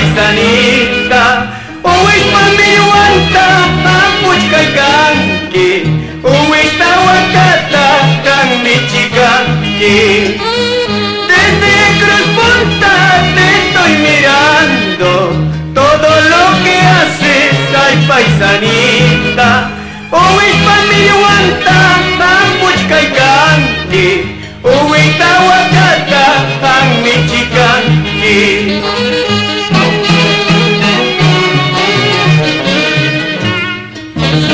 paisanita Uwis pamiwanta apuchka kanki Uwis tawakata kan michikanki Desde Cruz Punta te estoy mirando Todo lo que haces ay paisanita. Uwis pamiwanta apuchka kanki Uwis tawakata kan michikanki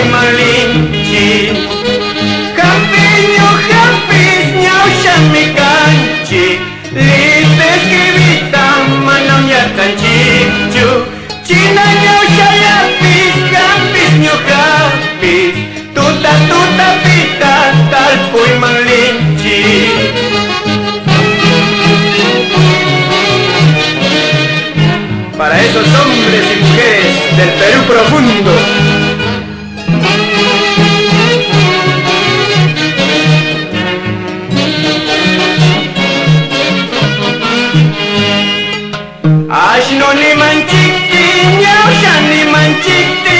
tarpuy malinchi Campiño, jampis, ñausha mi canchi Liste escribita, manamia canchichu China ñausha lapis, jampis, ñu jampis Tuta, tuta, pita, tarpuy malinchi Para esos hombres y mujeres del Perú profundo Noni manchikti, nyaushani manchikti,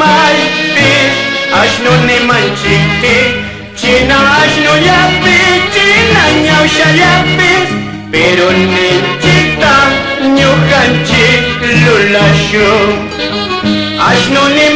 my peace. Ashno ni manchikti, china ashno yapi, china nyausha yapi. Pero ni chita, nyukanchi lulashu. Ashno ni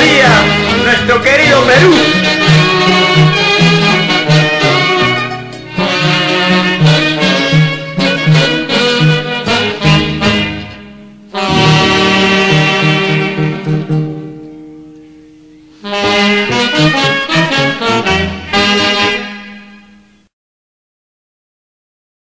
día nuestro querido Perú.